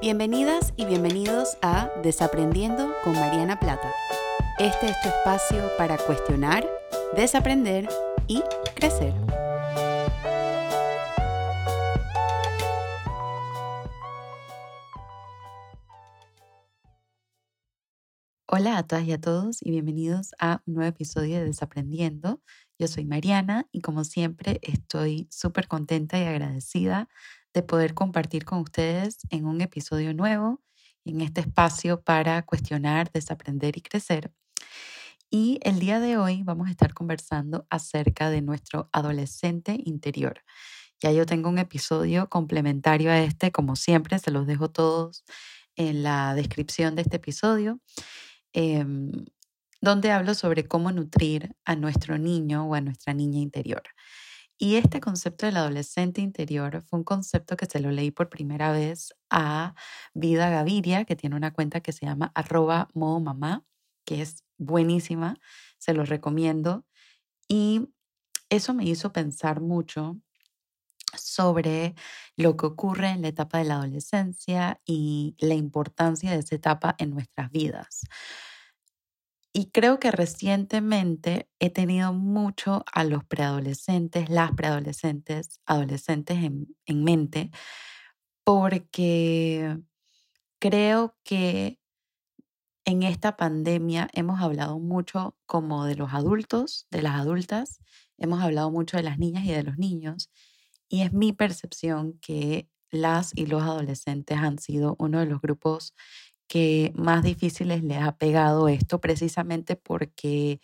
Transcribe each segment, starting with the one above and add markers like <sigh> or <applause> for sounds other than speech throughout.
Bienvenidas y bienvenidos a Desaprendiendo con Mariana Plata. Este es tu espacio para cuestionar, desaprender y crecer. Hola a todas y a todos y bienvenidos a un nuevo episodio de Desaprendiendo. Yo soy Mariana y como siempre estoy súper contenta y agradecida de poder compartir con ustedes en un episodio nuevo, en este espacio para cuestionar, desaprender y crecer. Y el día de hoy vamos a estar conversando acerca de nuestro adolescente interior. Ya yo tengo un episodio complementario a este, como siempre, se los dejo todos en la descripción de este episodio, em, donde hablo sobre cómo nutrir a nuestro niño o a nuestra niña interior. Y este concepto del adolescente interior fue un concepto que se lo leí por primera vez a Vida Gaviria, que tiene una cuenta que se llama arroba mamá, que es buenísima, se los recomiendo. Y eso me hizo pensar mucho sobre lo que ocurre en la etapa de la adolescencia y la importancia de esa etapa en nuestras vidas. Y creo que recientemente he tenido mucho a los preadolescentes, las preadolescentes, adolescentes en, en mente, porque creo que en esta pandemia hemos hablado mucho como de los adultos, de las adultas, hemos hablado mucho de las niñas y de los niños, y es mi percepción que las y los adolescentes han sido uno de los grupos que más difíciles les ha pegado esto precisamente porque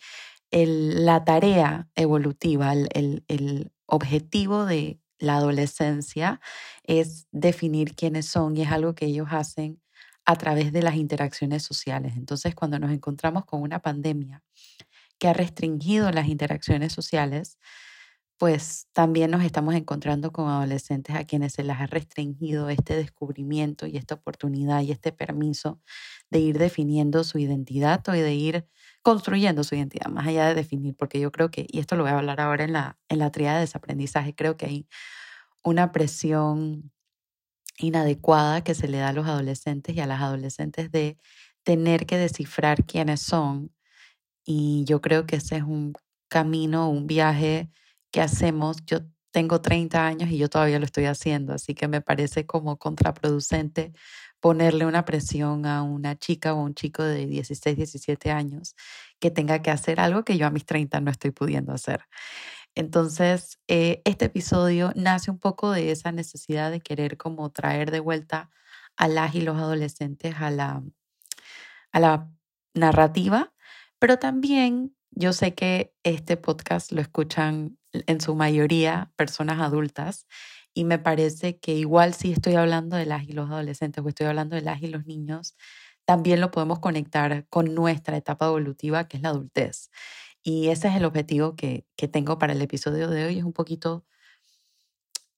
la tarea evolutiva, el, el objetivo de la adolescencia es definir quiénes son y es algo que ellos hacen a través de las interacciones sociales. Entonces, cuando nos encontramos con una pandemia que ha restringido las interacciones sociales, pues también nos estamos encontrando con adolescentes a quienes se les ha restringido este descubrimiento y esta oportunidad y este permiso de ir definiendo su identidad o de ir construyendo su identidad, más allá de definir, porque yo creo que, y esto lo voy a hablar ahora en la, en la tríada de desaprendizaje, creo que hay una presión inadecuada que se le da a los adolescentes y a las adolescentes de tener que descifrar quiénes son. Y yo creo que ese es un camino, un viaje que hacemos. Yo tengo 30 años y yo todavía lo estoy haciendo, así que me parece como contraproducente ponerle una presión a una chica o un chico de 16, 17 años que tenga que hacer algo que yo a mis 30 no estoy pudiendo hacer. Entonces, eh, este episodio nace un poco de esa necesidad de querer como traer de vuelta a las y los adolescentes a la, a la narrativa, pero también yo sé que este podcast lo escuchan en su mayoría personas adultas y me parece que igual si estoy hablando de las y los adolescentes o estoy hablando de las y los niños, también lo podemos conectar con nuestra etapa evolutiva que es la adultez. Y ese es el objetivo que, que tengo para el episodio de hoy, es un poquito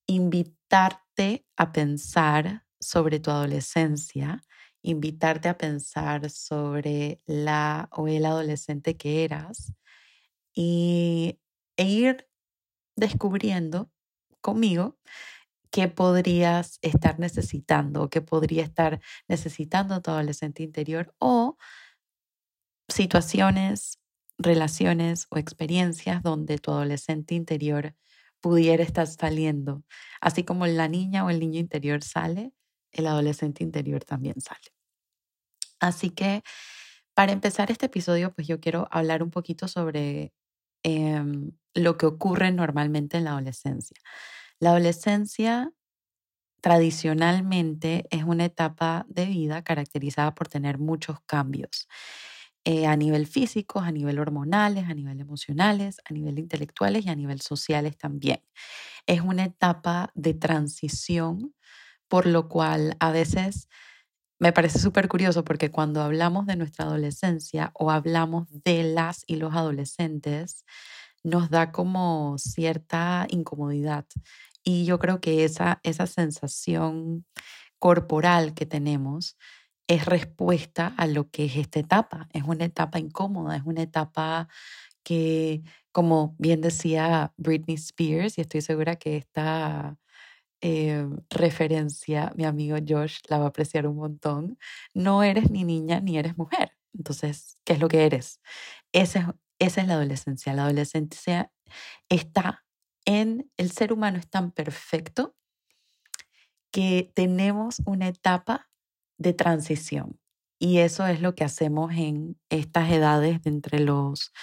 invitarte a pensar sobre tu adolescencia, invitarte a pensar sobre la o el adolescente que eras y, e ir descubriendo conmigo qué podrías estar necesitando, qué podría estar necesitando tu adolescente interior o situaciones, relaciones o experiencias donde tu adolescente interior pudiera estar saliendo. Así como la niña o el niño interior sale, el adolescente interior también sale. Así que para empezar este episodio, pues yo quiero hablar un poquito sobre Em, lo que ocurre normalmente en la adolescencia. La adolescencia tradicionalmente es una etapa de vida caracterizada por tener muchos cambios eh, a nivel físico, a nivel hormonales, a nivel emocionales, a nivel intelectuales y a nivel sociales también. Es una etapa de transición, por lo cual a veces me parece súper curioso porque cuando hablamos de nuestra adolescencia o hablamos de las y los adolescentes, nos da como cierta incomodidad. Y yo creo que esa, esa sensación corporal que tenemos es respuesta a lo que es esta etapa. Es una etapa incómoda, es una etapa que, como bien decía Britney Spears, y estoy segura que esta eh, referencia, mi amigo Josh la va a apreciar un montón. No eres ni niña ni eres mujer. Entonces, ¿qué es lo que eres? esa es la adolescencia. La adolescencia está en el ser humano es tan perfecto que tenemos una etapa de transición. Y eso es lo que hacemos en estas edades de entre los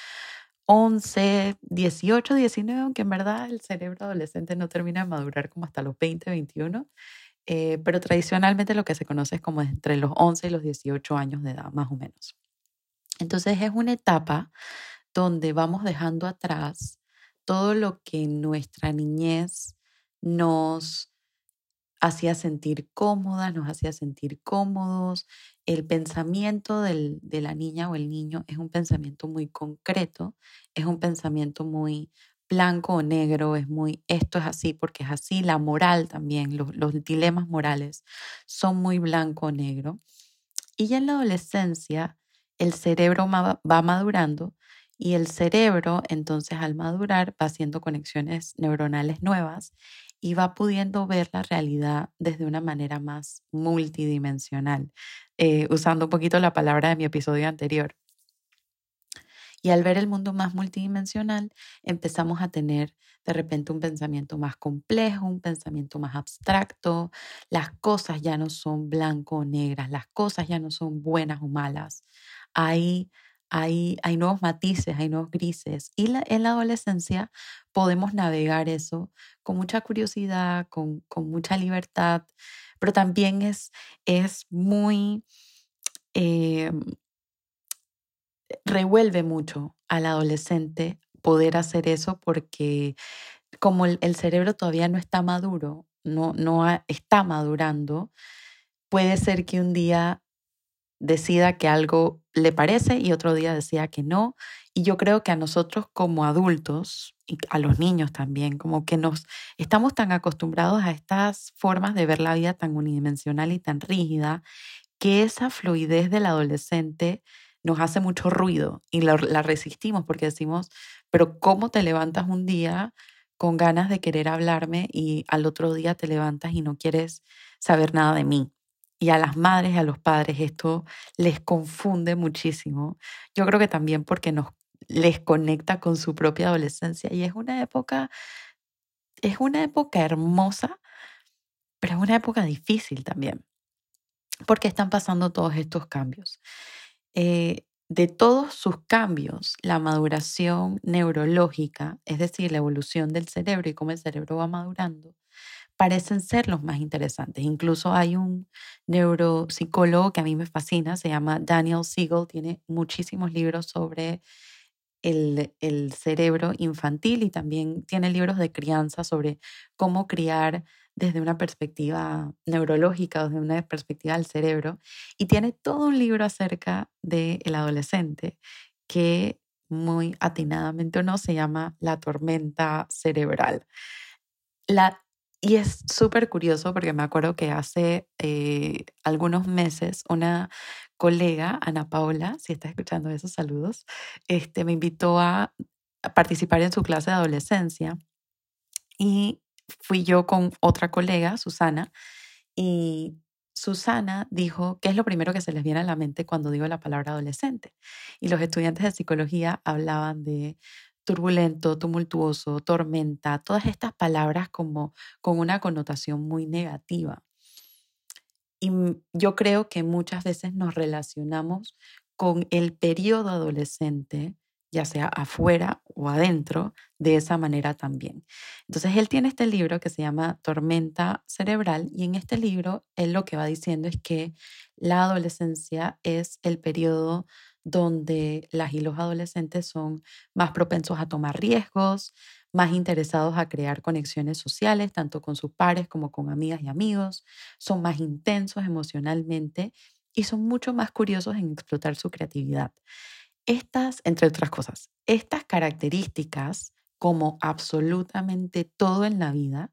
11, 18, 19, aunque en verdad el cerebro adolescente no termina de madurar como hasta los 20, 21, eh, pero tradicionalmente lo que se conoce es como entre los 11 y los 18 años de edad, más o menos. Entonces es una etapa donde vamos dejando atrás todo lo que nuestra niñez nos hacía sentir cómodas, nos hacía sentir cómodos. El pensamiento del, de la niña o el niño es un pensamiento muy concreto, es un pensamiento muy blanco o negro, es muy esto es así porque es así. La moral también, los, los dilemas morales son muy blanco o negro. Y ya en la adolescencia el cerebro va madurando y el cerebro entonces al madurar va haciendo conexiones neuronales nuevas y va pudiendo ver la realidad desde una manera más multidimensional, eh, usando un poquito la palabra de mi episodio anterior. Y al ver el mundo más multidimensional, empezamos a tener de repente un pensamiento más complejo, un pensamiento más abstracto. Las cosas ya no son blanco o negras, las cosas ya no son buenas o malas. Hay hay, hay nuevos matices, hay nuevos grises. Y en la adolescencia podemos navegar eso con mucha curiosidad, con, con mucha libertad, pero también es, es muy... Eh, revuelve mucho al adolescente poder hacer eso porque como el, cerebro todavía no está maduro, no, no está madurando, puede ser que un día decida que algo le parece y otro día decida que no. Y yo creo que a nosotros como adultos y a los niños también, como que nos estamos tan acostumbrados a estas formas de ver la vida tan unidimensional y tan rígida, que esa fluidez del adolescente nos hace mucho ruido y la, la resistimos porque decimos, pero ¿cómo te levantas un día con ganas de querer hablarme y al otro día te levantas y no quieres saber nada de mí? Y a las madres y a los padres esto les confunde muchísimo. Yo creo que también porque nos les conecta con su propia adolescencia y es una época es una época hermosa, pero es una época difícil también, porque están pasando todos estos cambios. Eh, de todos sus cambios, la maduración neurológica, es decir, la evolución del cerebro y cómo el cerebro va madurando, parecen ser los más interesantes. Incluso hay un neuropsicólogo que a mí me fascina, se llama Daniel Siegel, tiene muchísimos libros sobre el, el, cerebro infantil y también tiene libros de crianza sobre cómo criar desde una perspectiva neurológica, desde una perspectiva del cerebro. Y tiene todo un libro acerca del adolescente que muy atinadamente o no se llama La tormenta cerebral. La y es súper curioso porque me acuerdo que hace eh, algunos meses una colega, Ana Paula, si está escuchando esos saludos, este, me invitó a participar en su clase de adolescencia y fui yo con otra colega, Susana, y Susana dijo, ¿qué es lo primero que se les viene a la mente cuando digo la palabra adolescente? Y los estudiantes de psicología hablaban de turbulento, tumultuoso, tormenta, todas estas palabras como con una connotación muy negativa. Y yo creo que muchas veces nos relacionamos con el periodo adolescente, ya sea afuera o adentro, de esa manera también. Entonces, él tiene este libro que se llama Tormenta Cerebral y en este libro él lo que va diciendo es que la adolescencia es el periodo donde las y los adolescentes son más propensos a tomar riesgos, más interesados a crear conexiones sociales, tanto con sus pares como con amigas y amigos, son más intensos emocionalmente y son mucho más curiosos en explotar su creatividad. Estas, entre otras cosas, estas características, como absolutamente todo en la vida,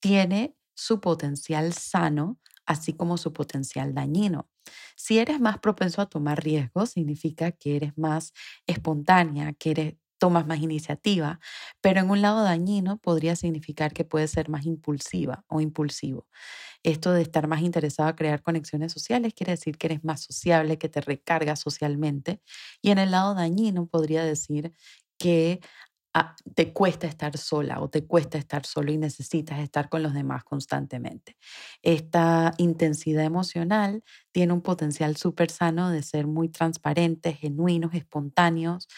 tiene su potencial sano, así como su potencial dañino. Si eres más propenso a tomar riesgos, significa que eres más espontánea, que eres tomas más iniciativa, pero en un lado dañino podría significar que puedes ser más impulsiva o impulsivo. Esto de estar más interesado a crear conexiones sociales quiere decir que eres más sociable, que te recargas socialmente. Y en el lado dañino podría decir que te cuesta estar sola o te cuesta estar solo y necesitas estar con los demás constantemente. Esta intensidad emocional tiene un potencial súper sano de ser muy transparentes, genuinos, espontáneos,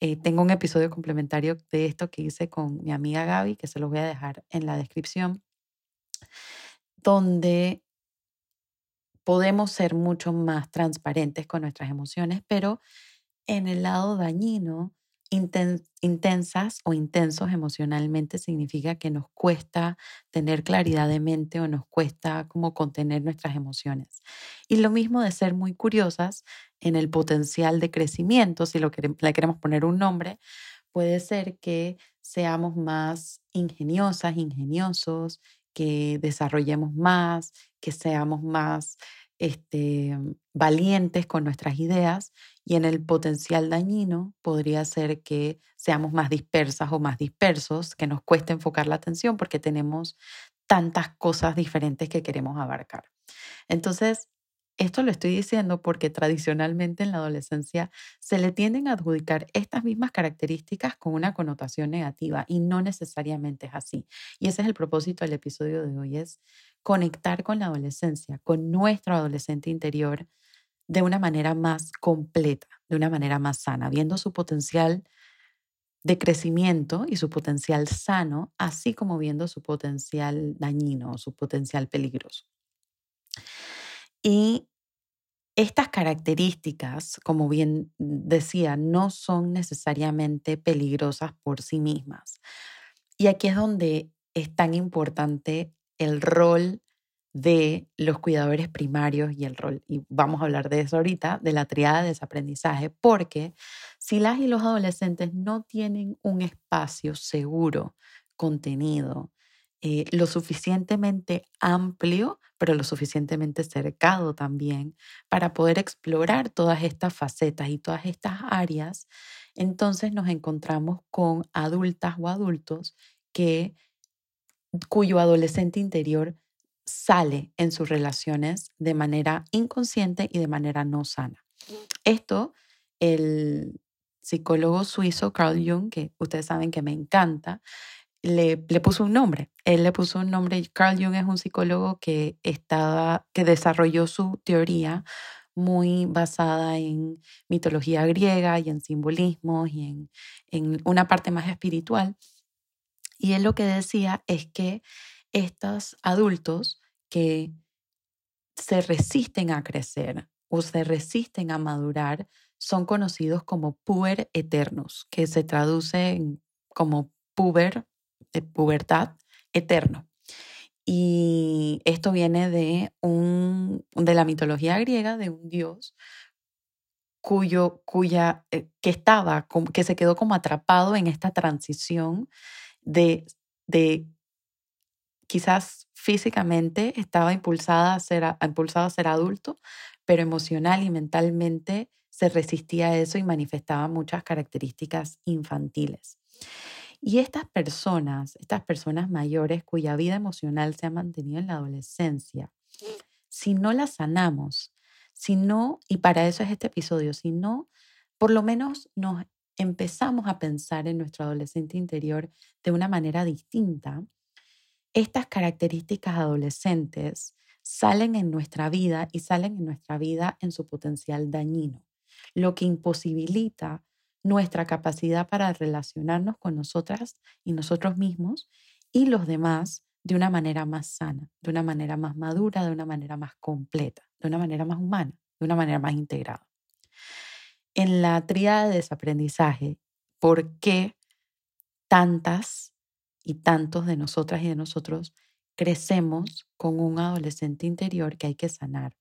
eh, tengo un episodio complementario de esto que hice con mi amiga Gaby, que se los voy a dejar en la descripción, donde podemos ser mucho más transparentes con nuestras emociones, pero en el lado dañino intensas o intensos emocionalmente significa que nos cuesta tener claridad de mente o nos cuesta como contener nuestras emociones. Y lo mismo de ser muy curiosas en el potencial de crecimiento, si lo le queremos poner un nombre, puede ser que seamos más ingeniosas, ingeniosos, que desarrollemos más, que seamos más este, valientes con nuestras ideas y en el potencial dañino podría ser que seamos más dispersas o más dispersos, que nos cueste enfocar la atención porque tenemos tantas cosas diferentes que queremos abarcar. Entonces, esto lo estoy diciendo porque tradicionalmente en la adolescencia se le tienden a adjudicar estas mismas características con una connotación negativa y no necesariamente es así. Y ese es el propósito del episodio de hoy, es conectar con la adolescencia, con nuestro adolescente interior de una manera más completa, de una manera más sana, viendo su potencial de crecimiento y su potencial sano, así como viendo su potencial dañino, su potencial peligroso. Y estas características, como bien decía, no son necesariamente peligrosas por sí mismas. Y aquí es donde es tan importante el rol de los cuidadores primarios y el rol, y vamos a hablar de eso ahorita, de la triada de desaprendizaje, porque si las y los adolescentes no tienen un espacio seguro, contenido, eh, lo suficientemente amplio, pero lo suficientemente cercado también para poder explorar todas estas facetas y todas estas áreas, entonces nos encontramos con adultas o adultos que cuyo adolescente interior sale en sus relaciones de manera inconsciente y de manera no sana. Esto, el psicólogo suizo Carl Jung, que ustedes saben que me encanta, le, puso un nombre. Él le puso un nombre. Carl Jung es un psicólogo que, estaba, que desarrolló su teoría muy basada en mitología griega y en simbolismos y en, en una parte más espiritual. Y él lo que decía es que estos adultos que se resisten a crecer o se resisten a madurar son conocidos como puer eternos, que se traduce como puber de pubertad eterno. Y esto viene de, un, de la mitología griega, de un dios cuyo, cuya, eh, que estaba, que se quedó como atrapado en esta transición de, de quizás físicamente estaba impulsada a ser, impulsado a ser adulto, pero emocional y mentalmente se resistía a eso y manifestaba muchas características infantiles. Y estas personas, estas personas mayores cuya vida emocional se ha mantenido en la adolescencia, si no las sanamos, si no, y para eso es este episodio, si no, por lo menos nos empezamos a pensar en nuestro adolescente interior de una manera distinta, estas características adolescentes salen en nuestra vida y salen en nuestra vida en su potencial dañino, lo que imposibilita nuestra capacidad para relacionarnos con nosotras y nosotros mismos y los demás de una manera más sana, de una manera más madura, de una manera más completa, de una manera más humana, de una manera más integrada. En la tríada de desaprendizaje, ¿por qué tantas y tantos de nosotras y de nosotros crecemos con un adolescente interior que hay que sanar?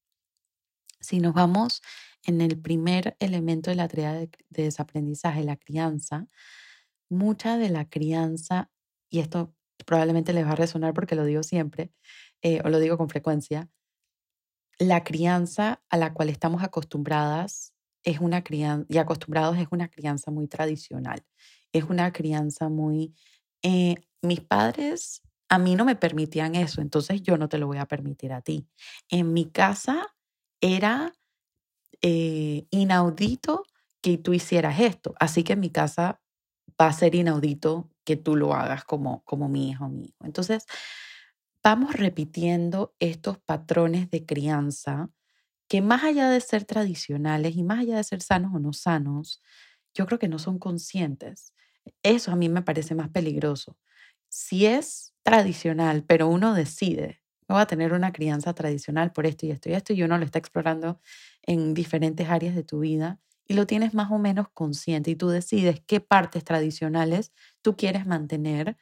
Si nos vamos en el primer elemento de la tarea de, desaprendizaje, la crianza, mucha de la crianza, y esto probablemente les va a resonar porque lo digo siempre, eh, o lo digo con frecuencia, la crianza a la cual estamos acostumbradas es una crianza, y acostumbrados es una crianza muy tradicional. es una crianza muy... Eh, mis padres a mí no me permitían eso, entonces yo no te lo voy a permitir a ti. En mi casa era eh, inaudito que tú hicieras esto, así que en mi casa va a ser inaudito que tú lo hagas como, como mi hijo o mi hijo. Entonces, vamos repitiendo estos patrones de crianza que más allá de ser tradicionales y más allá de ser sanos o no sanos, yo creo que no son conscientes. Eso a mí me parece más peligroso. Si es tradicional, pero uno decide, no va a tener una crianza tradicional por esto y esto y esto, y uno lo está explorando en diferentes áreas de tu vida y lo tienes más o menos consciente y tú decides qué partes tradicionales tú quieres mantener,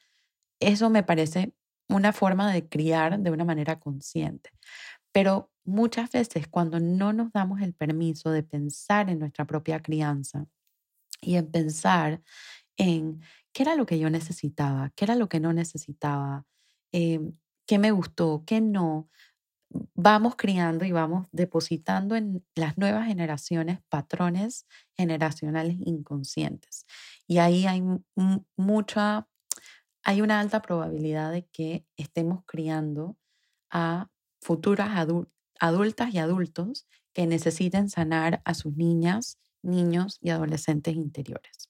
eso me parece una forma de criar de una manera consciente. Pero muchas veces cuando no nos damos el permiso de pensar en nuestra propia crianza y en pensar en qué era lo que yo necesitaba, qué era lo que no necesitaba, em, qué me gustó, qué no, vamos criando y vamos depositando en las nuevas generaciones patrones generacionales inconscientes. Y ahí hay mucha, hay una alta probabilidad de que estemos criando a futuras adultas y adultos que necesiten sanar a sus niñas, niños y adolescentes interiores.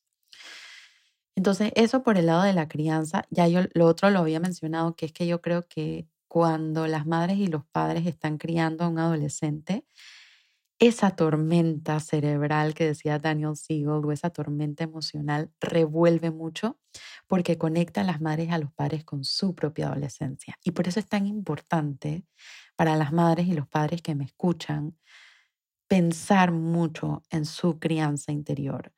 Entonces, eso por el lado de la crianza, ya yo lo otro lo había mencionado, que es que yo creo que cuando las madres y los padres están criando a un adolescente, esa tormenta cerebral que decía Daniel Siegel o esa tormenta emocional revuelve mucho porque conecta a las madres y a los padres con su propia adolescencia. Y por eso es tan importante para las madres y los padres que me escuchan pensar mucho en su crianza interior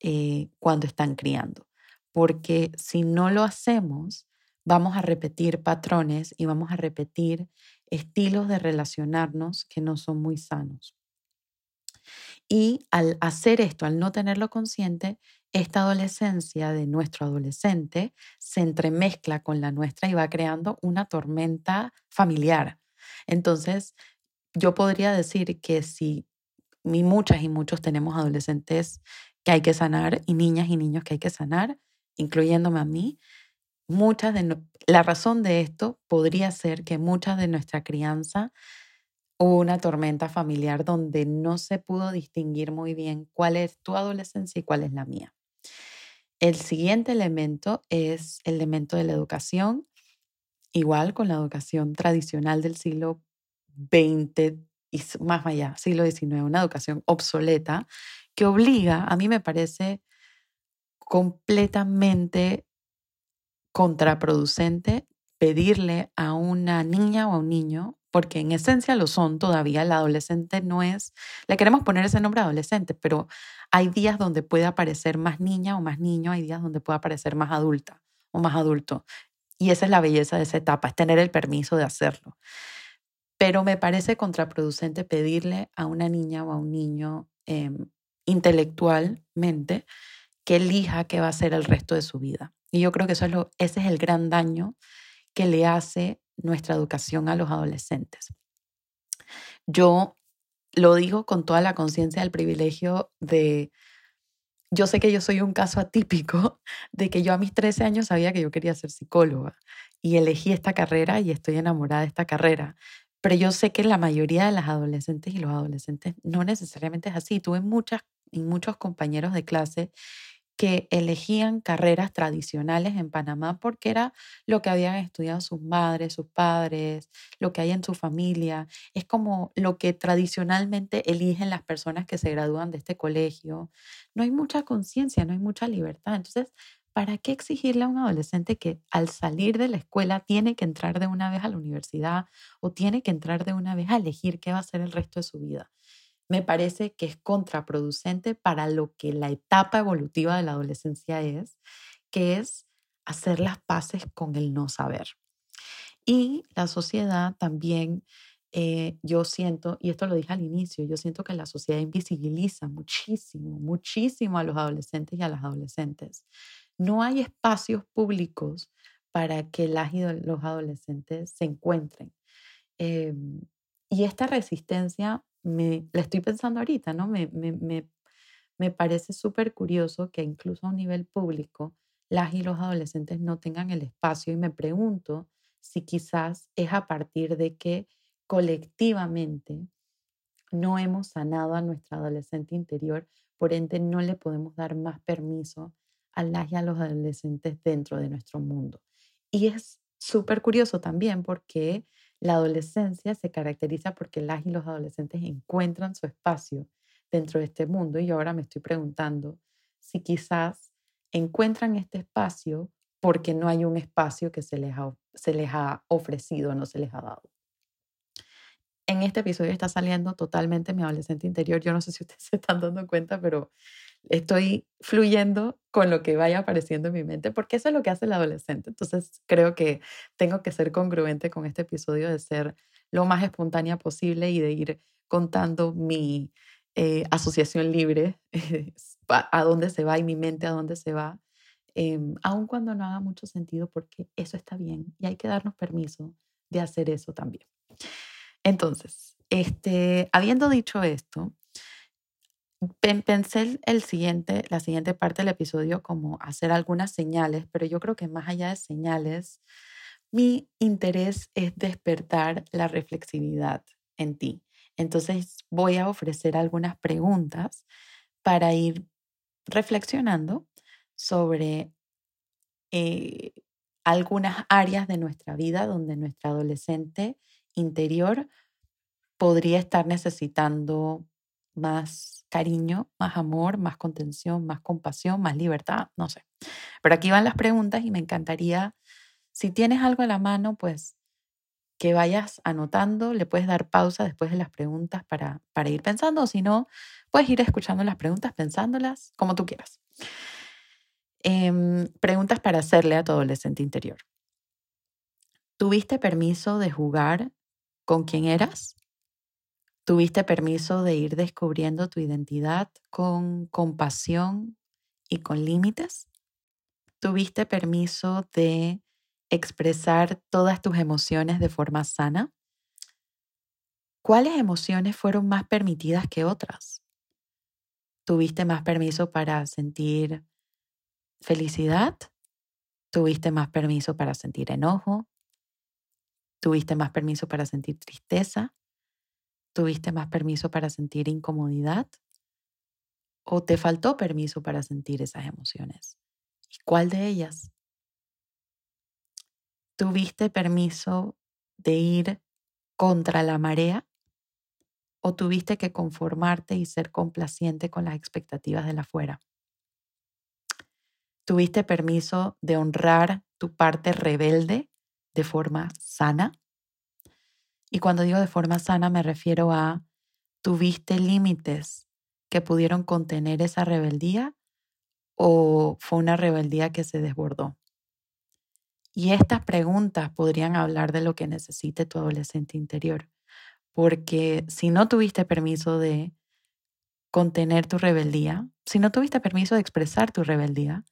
eh, cuando están criando. Porque si no lo hacemos, vamos a repetir patrones y vamos a repetir estilos de relacionarnos que no son muy sanos. Y al hacer esto, al no tenerlo consciente, esta adolescencia de nuestro adolescente se entremezcla con la nuestra y va creando una tormenta familiar. Entonces, yo podría decir que si muchas y muchos tenemos adolescentes que hay que sanar y niñas y niños que hay que sanar, incluyéndome a mí, muchas de la razón de esto podría ser que muchas de nuestra crianza hubo una tormenta familiar donde no se pudo distinguir muy bien cuál es tu adolescencia y cuál es la mía. El siguiente elemento es el elemento de la educación, igual con la educación tradicional del siglo XX y más allá, siglo XIX, una educación obsoleta que obliga, a mí me parece completamente contraproducente pedirle a una niña o a un niño, porque en esencia lo son todavía, el adolescente no es, le queremos poner ese nombre adolescente, pero hay días donde puede aparecer más niña o más niño, hay días donde puede aparecer más adulta o más adulto. Y esa es la belleza de esa etapa, es tener el permiso de hacerlo. Pero me parece contraproducente pedirle a una niña o a un niño em, intelectualmente que elija qué va a ser el resto de su vida. Y yo creo que eso es lo, ese es el gran daño que le hace nuestra educación a los adolescentes. Yo lo digo con toda la conciencia del privilegio de, yo sé que yo soy un caso atípico <laughs> de que yo a mis 13 años sabía que yo quería ser psicóloga y elegí esta carrera y estoy enamorada de esta carrera. Pero yo sé que la mayoría de las adolescentes y los adolescentes no necesariamente es así. Tuve muchas y muchos compañeros de clase que elegían carreras tradicionales en Panamá porque era lo que habían estudiado sus madres, sus padres, lo que hay en su familia. Es como lo que tradicionalmente eligen las personas que se gradúan de este colegio. No hay mucha conciencia, no hay mucha libertad. Entonces, ¿para qué exigirle a un adolescente que al salir de la escuela tiene que entrar de una vez a la universidad o tiene que entrar de una vez a elegir qué va a ser el resto de su vida? Me parece que es contraproducente para lo que la etapa evolutiva de la adolescencia es, que es hacer las paces con el no saber. Y la sociedad también, eh, yo siento, y esto lo dije al inicio, yo siento que la sociedad invisibiliza muchísimo, muchísimo a los adolescentes y a las adolescentes. No hay espacios públicos para que las los adolescentes se encuentren. Em, y esta resistencia me, la estoy pensando ahorita, ¿no? Me, me, me parece súper curioso que incluso a un nivel público las y los adolescentes no tengan el espacio y me pregunto si quizás es a partir de que colectivamente no hemos sanado a nuestra adolescente interior, por ende no le podemos dar más permiso a las y a los adolescentes dentro de nuestro mundo. Y es súper curioso también porque la adolescencia se caracteriza porque las y los adolescentes encuentran su espacio dentro de este mundo y ahora me estoy preguntando si quizás encuentran este espacio porque no hay un espacio que se les ha, se les ha ofrecido, no se les ha dado. En este episodio está saliendo totalmente mi adolescente interior. Yo no sé si ustedes <laughs> se están dando cuenta, pero estoy fluyendo con lo que vaya apareciendo en mi mente, porque eso es lo que hace el adolescente. Entonces creo que tengo que ser congruente con este episodio de ser lo más espontánea posible y de ir contando mi eh, asociación libre, <laughs> a dónde se va y mi mente a dónde se va, eh, aun cuando no haga mucho sentido, porque eso está bien y hay que darnos permiso de hacer eso también. Entonces, este, habiendo dicho esto, Pensé el siguiente, la siguiente parte del episodio como hacer algunas señales, pero yo creo que más allá de señales, mi interés es despertar la reflexividad en ti. Entonces voy a ofrecer algunas preguntas para ir reflexionando sobre eh, algunas áreas de nuestra vida donde nuestra adolescente interior podría estar necesitando más cariño, más amor, más contención, más compasión, más libertad, no sé. Pero aquí van las preguntas y me encantaría, si tienes algo en la mano, pues que vayas anotando, le puedes dar pausa después de las preguntas para, para ir pensando, o si no, puedes ir escuchando las preguntas, pensándolas, como tú quieras. Em, preguntas para hacerle a tu adolescente interior. ¿Tuviste permiso de jugar con quien eras? Tuviste permiso de ir descubriendo tu identidad con compasión y con límites. Tuviste permiso de expresar todas tus emociones de forma sana. ¿Cuáles emociones fueron más permitidas que otras? ¿Tuviste más permiso para sentir felicidad? ¿Tuviste más permiso para sentir enojo? ¿Tuviste más permiso para sentir tristeza? ¿Tuviste más permiso para sentir incomodidad? ¿O te faltó permiso para sentir esas emociones? ¿Y cuál de ellas? ¿Tuviste permiso de ir contra la marea? ¿O tuviste que conformarte y ser complaciente con las expectativas de la afuera? ¿Tuviste permiso de honrar tu parte rebelde de forma sana? Y cuando digo de forma sana me refiero a, ¿tuviste límites que pudieron contener esa rebeldía o fue una rebeldía que se desbordó? Y estas preguntas podrían hablar de lo que necesite tu adolescente interior, porque si no tuviste permiso de contener tu rebeldía, si no tuviste permiso de expresar tu rebeldía,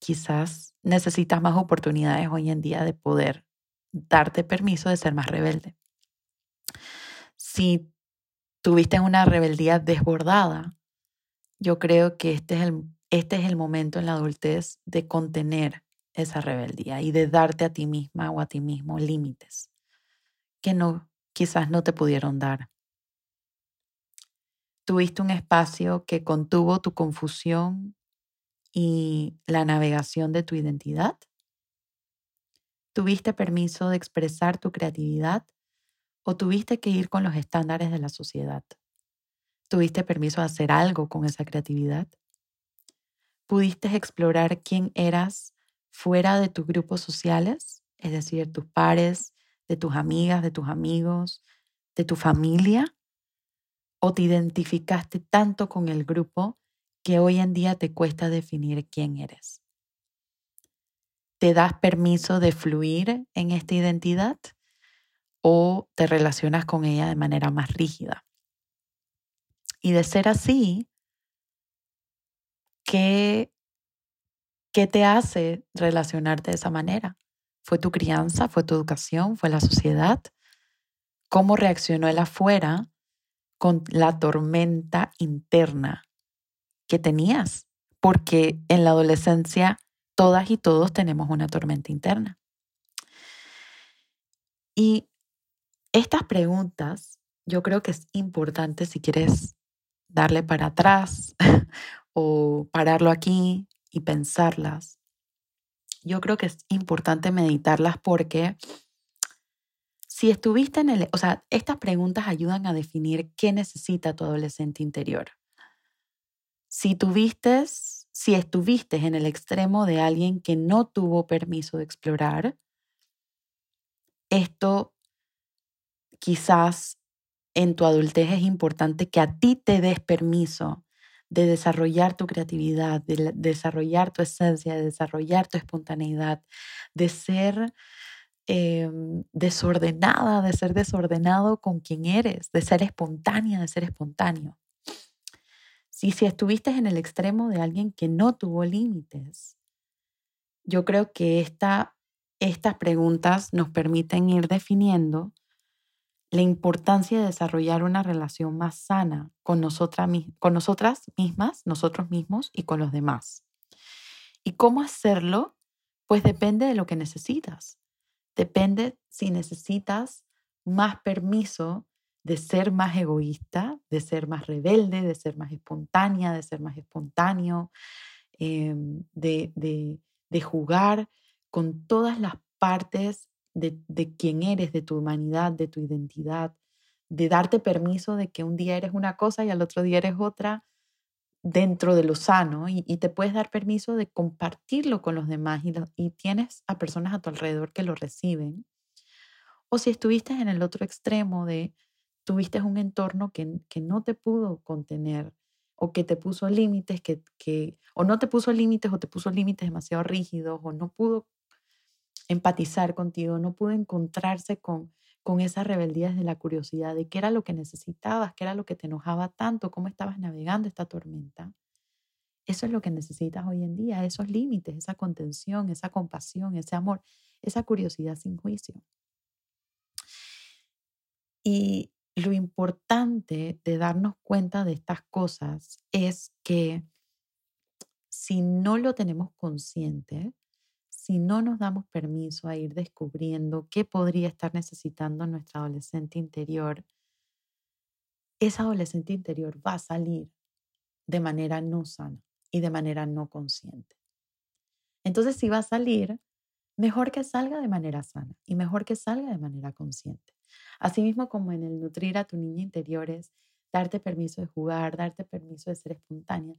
quizás necesitas más oportunidades hoy en día de poder darte permiso de ser más rebelde. Si tuviste una rebeldía desbordada, yo creo que este es el, este es el momento en la adultez de contener esa rebeldía y de darte a ti misma o a ti mismo límites que no quizás no te pudieron dar. Tuviste un espacio que contuvo tu confusión y la navegación de tu identidad. ¿Tuviste permiso de expresar tu creatividad o tuviste que ir con los estándares de la sociedad? ¿Tuviste permiso de hacer algo con esa creatividad? ¿Pudiste explorar quién eras fuera de tus grupos sociales, es decir, de tus pares, de tus amigas, de tus amigos, de tu familia? ¿O te identificaste tanto con el grupo que hoy en día te cuesta definir quién eres? ¿Te das permiso de fluir en esta identidad o te relacionas con ella de manera más rígida? Y de ser así, ¿qué, qué te hace relacionarte de esa manera? ¿Fue tu crianza? ¿Fue tu educación? ¿Fue la sociedad? ¿Cómo reaccionó el afuera con la tormenta interna que tenías, porque en la adolescencia todas y todos tenemos una tormenta interna. Y estas preguntas yo creo que es importante si quieres darle para atrás <laughs> o pararlo aquí y pensarlas. Yo creo que es importante meditarlas porque si estuviste en el, o sea, estas preguntas ayudan a definir qué necesita tu adolescente interior. Si tuviste, si estuviste en el extremo de alguien que no tuvo permiso de explorar, esto quizás en tu adultez es importante que a ti te des permiso de desarrollar tu creatividad, de desarrollar tu esencia, de desarrollar tu espontaneidad, de ser em, desordenada, de ser desordenado con quien eres, de ser espontánea, de ser espontáneo. Si, si estuviste en el extremo de alguien que no tuvo límites, yo creo que esta, estas preguntas nos permiten ir definiendo la importancia de desarrollar una relación más sana con, con nosotras mismas, nosotros mismos y con los demás. ¿Y cómo hacerlo? Pues depende de lo que necesitas. Depende si necesitas más permiso de ser más egoísta, de ser más rebelde, de ser más espontánea, de ser más espontáneo, em, de, de jugar con todas las partes de, quién eres, de tu humanidad, de tu identidad, de darte permiso de que un día eres una cosa y al otro día eres otra dentro de lo sano y, te puedes dar permiso de compartirlo con los demás y, tienes a personas a tu alrededor que lo reciben. O si estuviste en el otro extremo de tuviste un entorno que, que no te pudo contener o que te puso límites, que, que, o no te puso límites o te puso límites demasiado rígidos o no pudo empatizar contigo, no pudo encontrarse con, con esa rebeldía desde la curiosidad de qué era lo que necesitabas, qué era lo que te enojaba tanto, cómo estabas navegando esta tormenta. Eso es lo que necesitas hoy en día, esos límites, esa contención, esa compasión, ese amor, esa curiosidad sin juicio. Y lo importante de darnos cuenta de estas cosas es que si no lo tenemos consciente, si no nos damos permiso a ir descubriendo qué podría estar necesitando nuestra adolescente interior, esa adolescente interior va a salir de manera no sana y de manera no consciente. Entonces, si va a salir, mejor que salga de manera sana y mejor que salga de manera consciente. Asimismo, como en el nutrir a tu niña interior es darte permiso de jugar, darte permiso de ser espontánea,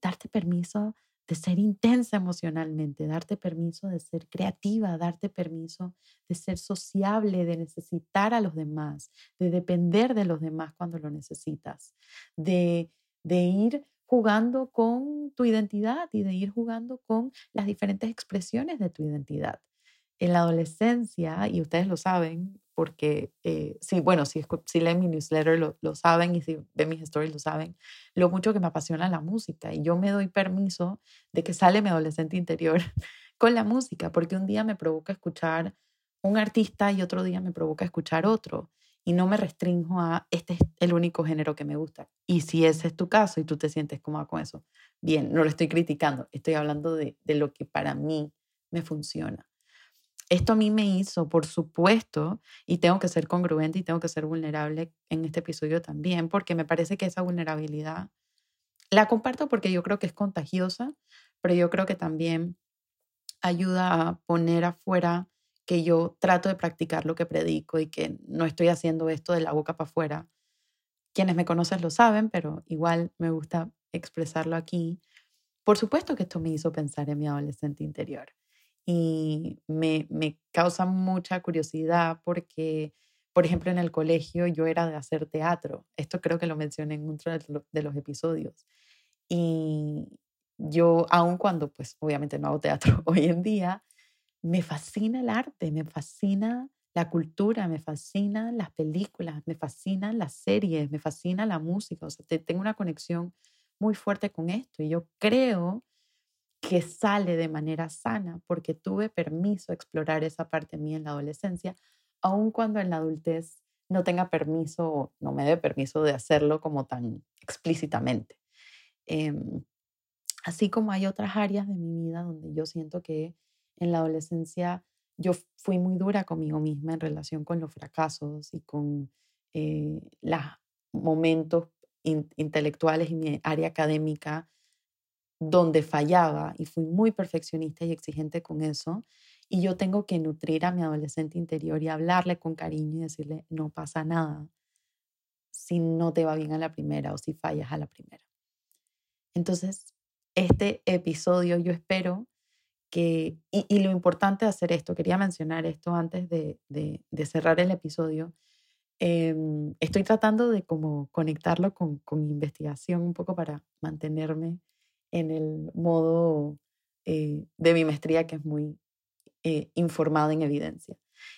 darte permiso de ser intensa emocionalmente, darte permiso de ser creativa, darte permiso de ser sociable, de necesitar a los demás, de depender de los demás cuando lo necesitas, de, de ir jugando con tu identidad y de ir jugando con las diferentes expresiones de tu identidad. En la adolescencia, y ustedes lo saben, porque eh, sí, bueno, si, si leen mi newsletter lo, lo, saben y si ven mis stories lo saben, lo mucho que me apasiona la música y yo me doy permiso de que sale mi adolescente interior <laughs> con la música, porque un día me provoca escuchar un artista y otro día me provoca escuchar otro y no me restringo a este es el único género que me gusta. Y si ese es tu caso y tú te sientes cómoda con eso, bien, no lo estoy criticando, estoy hablando de, de lo que para mí me funciona. Esto a mí me hizo, por supuesto, y tengo que ser congruente y tengo que ser vulnerable en este episodio también, porque me parece que esa vulnerabilidad la comparto porque yo creo que es contagiosa, pero yo creo que también ayuda a poner afuera que yo trato de practicar lo que predico y que no estoy haciendo esto de la boca para afuera. Quienes me conocen lo saben, pero igual me gusta expresarlo aquí. Por supuesto que esto me hizo pensar en mi adolescente interior y me, me causa mucha curiosidad porque, por ejemplo, en el colegio yo era de hacer teatro. Esto creo que lo mencioné en uno de los episodios. Y yo, aun cuando, pues obviamente no hago teatro <laughs> hoy en día, me fascina el arte, me fascina la cultura, me fascinan las películas, me fascinan las series, me fascina la música. O sea, tengo una conexión muy fuerte con esto. Y yo creo que sale de manera sana porque tuve permiso explorar esa parte mía en la adolescencia, aun cuando en la adultez no tenga permiso o no me dé permiso de hacerlo como tan explícitamente. Em, así como hay otras áreas de mi vida donde yo siento que en la adolescencia yo fui muy dura conmigo misma en relación con los fracasos y con eh, los momentos intelectuales y mi área académica donde fallaba y fui muy perfeccionista y exigente con eso. Y yo tengo que nutrir a mi adolescente interior y hablarle con cariño y decirle, no pasa nada si no te va bien a la primera o si fallas a la primera. Entonces, este episodio yo espero que, y, lo importante de hacer esto, quería mencionar esto antes de, de, cerrar el episodio, em, estoy tratando de como conectarlo con, con investigación un poco para mantenerme en el modo eh, de mi maestría que es muy eh, informada en evidencia.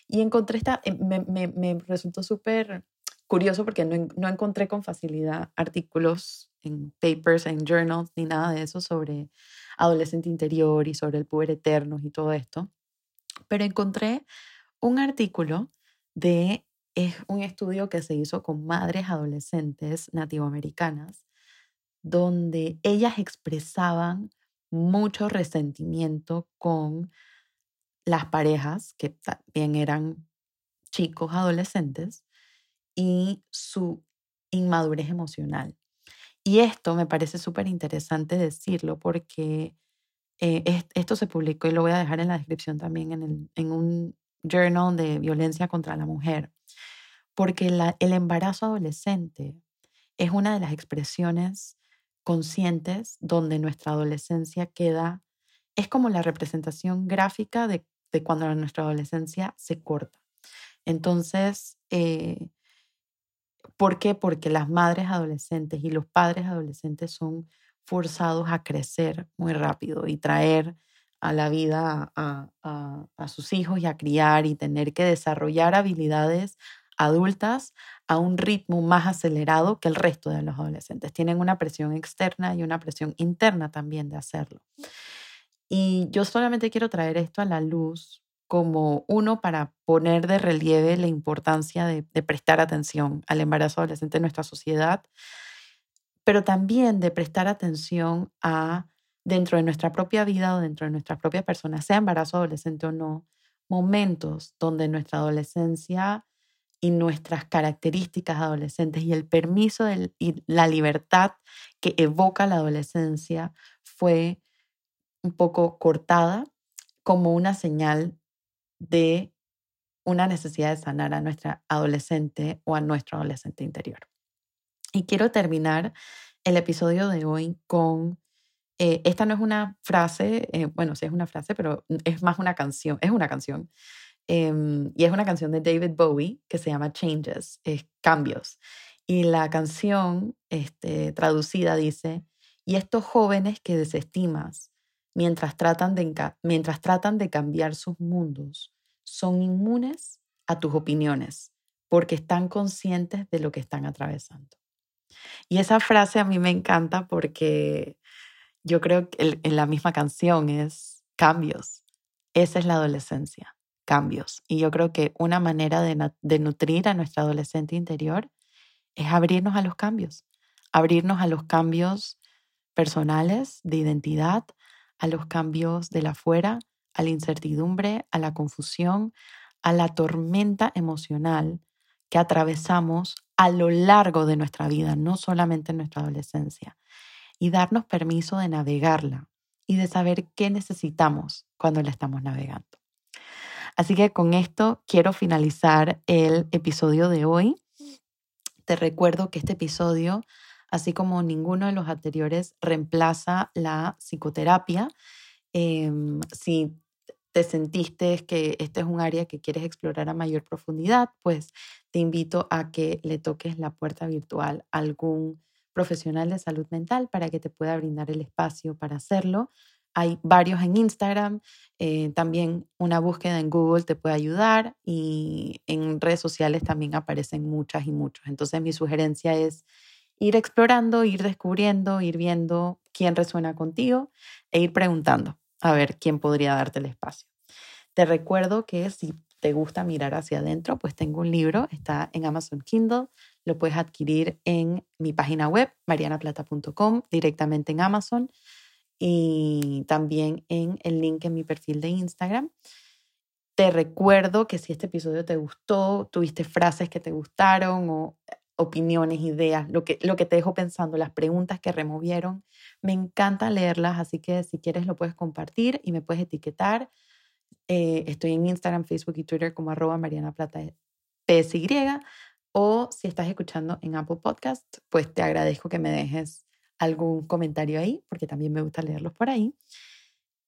Y encontré esta, eh, me, resultó súper curioso porque no, no, encontré con facilidad artículos en papers, en journals, ni nada de eso sobre adolescente interior y sobre el puber eterno y todo esto. Pero encontré un artículo de es un estudio que se hizo con madres adolescentes nativoamericanas donde ellas expresaban mucho resentimiento con las parejas, que también eran chicos adolescentes, y su inmadurez emocional. Y esto me parece súper interesante decirlo porque eh, esto se publicó y lo voy a dejar en la descripción también en, en un journal de violencia contra la mujer, porque el embarazo adolescente es una de las expresiones conscientes donde nuestra adolescencia queda, es como la representación gráfica de, de cuando nuestra adolescencia se corta. Entonces, eh, ¿por qué? Porque las madres adolescentes y los padres adolescentes son forzados a crecer muy rápido y traer a la vida a, a, a, sus hijos y a criar y tener que desarrollar habilidades adultas a un ritmo más acelerado que el resto de los adolescentes. Tienen una presión externa y una presión interna también de hacerlo. Y yo solamente quiero traer esto a la luz como uno para poner de relieve la importancia de, de prestar atención al embarazo adolescente en nuestra sociedad, pero también de prestar atención a dentro de nuestra propia vida o dentro de nuestra propia persona, sea embarazo adolescente o no, momentos donde nuestra adolescencia y nuestras características adolescentes y el permiso y la libertad que evoca la adolescencia fue un poco cortada como una señal de una necesidad de sanar a nuestra adolescente o a nuestro adolescente interior. Y quiero terminar el episodio de hoy con, eh, esta no es una frase, eh, bueno, sí es una frase, pero es más una canción, es una canción Em, y es una canción de David Bowie que se llama Changes, es Cambios. Y la canción este, traducida dice, y estos jóvenes que desestimas mientras tratan, de, mientras tratan de cambiar sus mundos son inmunes a tus opiniones porque están conscientes de lo que están atravesando. Y esa frase a mí me encanta porque yo creo que en la misma canción es cambios. Esa es la adolescencia cambios. Y yo creo que una manera de, nutrir a nuestra adolescente interior es abrirnos a los cambios, abrirnos a los cambios personales, de identidad, a los cambios de la afuera, a la incertidumbre, a la confusión, a la tormenta emocional que atravesamos a lo largo de nuestra vida, no solamente en nuestra adolescencia, y darnos permiso de navegarla y de saber qué necesitamos cuando la estamos navegando. Así que con esto quiero finalizar el episodio de hoy. Te recuerdo que este episodio, así como ninguno de los anteriores, reemplaza la psicoterapia. Em, si te sentiste que este es un área que quieres explorar a mayor profundidad, pues te invito a que le toques la puerta virtual a algún profesional de salud mental para que te pueda brindar el espacio para hacerlo. Hay varios en Instagram, eh, también una búsqueda en Google te puede ayudar y en redes sociales también aparecen muchas y muchos. Entonces mi sugerencia es ir explorando, ir descubriendo, ir viendo quién resuena contigo e ir preguntando a ver quién podría darte el espacio. Te recuerdo que si te gusta mirar hacia adentro, pues tengo un libro, está en Amazon Kindle, lo puedes adquirir en mi página web, marianaplata.com, directamente en Amazon y también en el link en mi perfil de Instagram. Te recuerdo que si este episodio te gustó, tuviste frases que te gustaron o opiniones, ideas, lo que, lo que te dejo pensando, las preguntas que removieron, me encanta leerlas, así que si quieres lo puedes compartir y me puedes etiquetar. Eh, estoy en Instagram, Facebook y Twitter como arroba Mariana Plata PSY. O si estás escuchando en Apple Podcast, pues te agradezco que me dejes algún comentario ahí, porque también me gusta leerlos por ahí.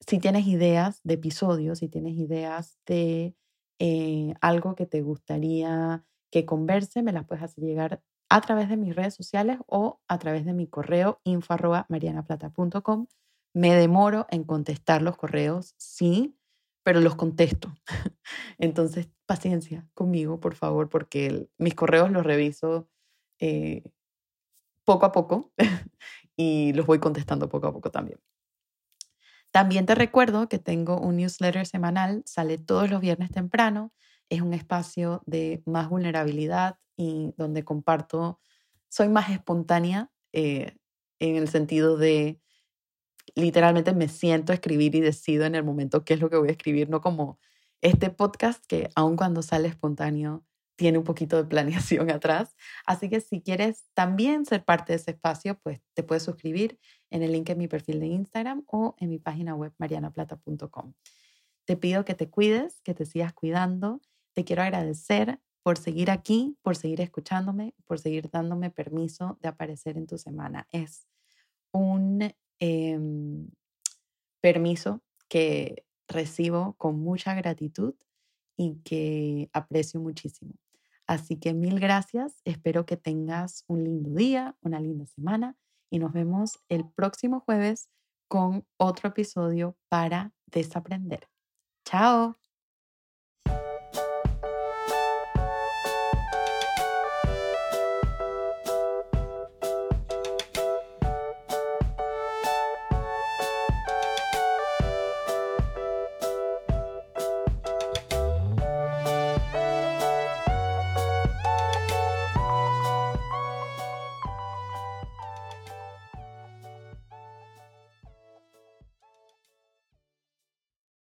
Si tienes ideas de episodios, si tienes ideas de eh, algo que te gustaría que converse, me las puedes hacer llegar a través de mis redes sociales o a través de mi correo info marianaplata.com. Me demoro en contestar los correos, sí, pero los contesto. <laughs> Entonces, paciencia conmigo, por favor, porque mis correos los reviso eh, poco a poco <laughs> y los voy contestando poco a poco también. También te recuerdo que tengo un newsletter semanal, sale todos los viernes temprano, es un espacio de más vulnerabilidad y donde comparto, soy más espontánea eh, en el sentido de literalmente me siento a escribir y decido en el momento qué es lo que voy a escribir, no como este podcast que aun cuando sale espontáneo tiene un poquito de planeación <laughs> atrás. Así que si quieres también ser parte de ese espacio, pues te puedes suscribir en el link en mi perfil de Instagram o en mi página web marianaplata.com. Te pido que te cuides, que te sigas cuidando. Te quiero agradecer por seguir aquí, por seguir escuchándome, por seguir dándome permiso de aparecer en tu semana. Es un Em, permiso que recibo con mucha gratitud y que aprecio muchísimo. Así que mil gracias, espero que tengas un lindo día, una linda semana y nos vemos el próximo jueves con otro episodio para desaprender. Chao.